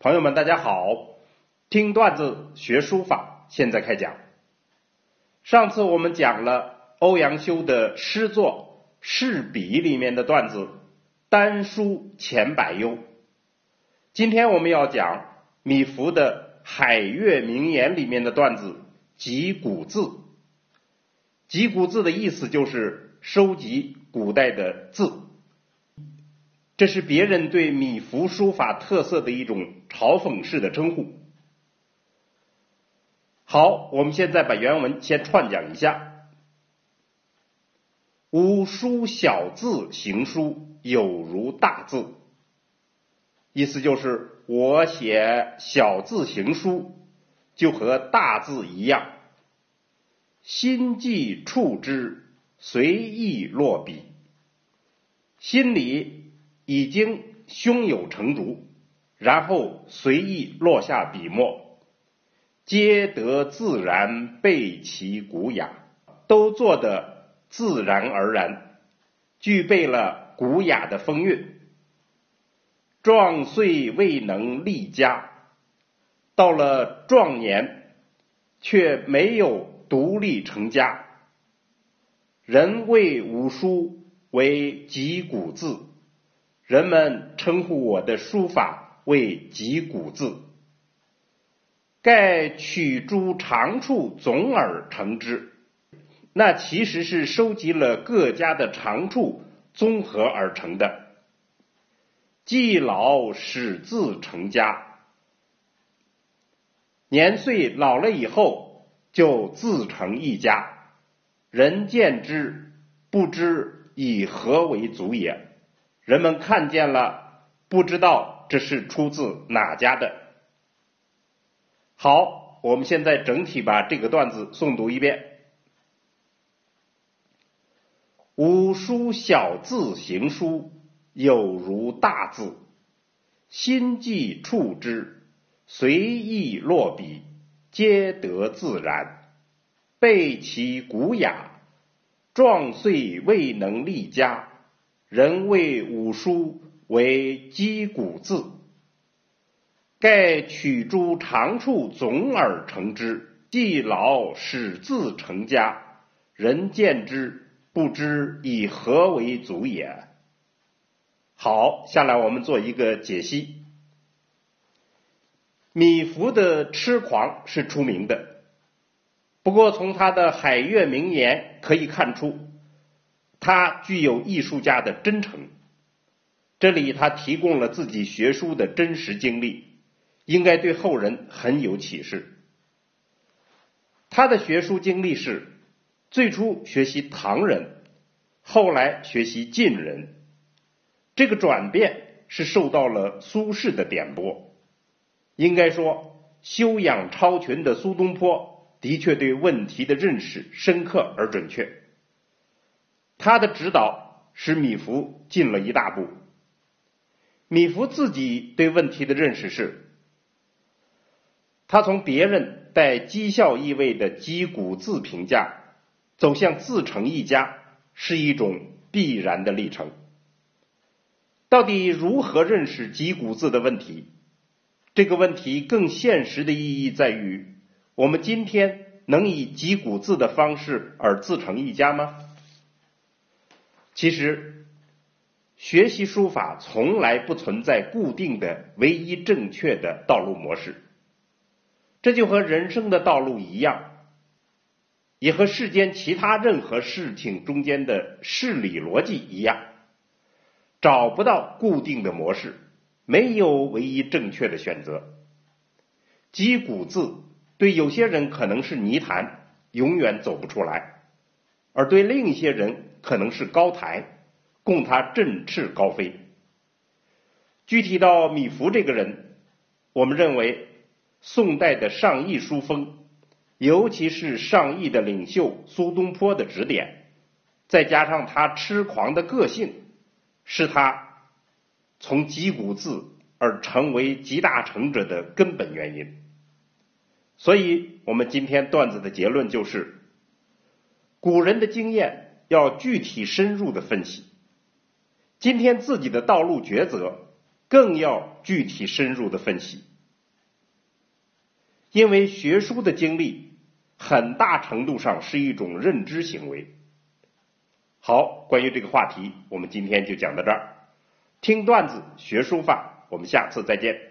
朋友们，大家好！听段子学书法，现在开讲。上次我们讲了欧阳修的诗作《试笔》里面的段子“丹书钱百忧”。今天我们要讲米芾的《海月名言》里面的段子“集古字”。集古字的意思就是收集古代的字。这是别人对米芾书法特色的一种嘲讽式的称呼。好，我们现在把原文先串讲一下：“吾书小字行书，有如大字。”意思就是我写小字行书，就和大字一样。心既触之，随意落笔，心里。已经胸有成竹，然后随意落下笔墨，皆得自然，备其古雅，都做得自然而然，具备了古雅的风韵。壮岁未能立家，到了壮年却没有独立成家。人谓五书为集古字。人们称呼我的书法为集古字，盖取诸长处总而成之。那其实是收集了各家的长处综合而成的。既老始自成家，年岁老了以后就自成一家。人见之，不知以何为祖也。人们看见了，不知道这是出自哪家的。好，我们现在整体把这个段子诵读一遍：五书小字行书，有如大字。心既触之，随意落笔，皆得自然，备其古雅。壮岁未能立家。人谓五书为击鼓字，盖取诸长处总而成之。既老始自成家，人见之不知以何为祖也。好，下来我们做一个解析。米芾的痴狂是出名的，不过从他的海月名言可以看出。他具有艺术家的真诚，这里他提供了自己学书的真实经历，应该对后人很有启示。他的学书经历是最初学习唐人，后来学习晋人，这个转变是受到了苏轼的点拨。应该说，修养超群的苏东坡的确对问题的认识深刻而准确。他的指导使米芾进了一大步。米芾自己对问题的认识是：他从别人带讥笑意味的击鼓字评价，走向自成一家，是一种必然的历程。到底如何认识击鼓字的问题？这个问题更现实的意义在于：我们今天能以击鼓字的方式而自成一家吗？其实，学习书法从来不存在固定的唯一正确的道路模式，这就和人生的道路一样，也和世间其他任何事情中间的事理逻辑一样，找不到固定的模式，没有唯一正确的选择。击鼓字对有些人可能是泥潭，永远走不出来，而对另一些人。可能是高台，供他振翅高飞。具体到米芾这个人，我们认为宋代的上意书风，尤其是上意的领袖苏东坡的指点，再加上他痴狂的个性，是他从击鼓字而成为集大成者的根本原因。所以，我们今天段子的结论就是，古人的经验。要具体深入的分析，今天自己的道路抉择更要具体深入的分析。因为学书的经历很大程度上是一种认知行为。好，关于这个话题，我们今天就讲到这儿。听段子学书法，我们下次再见。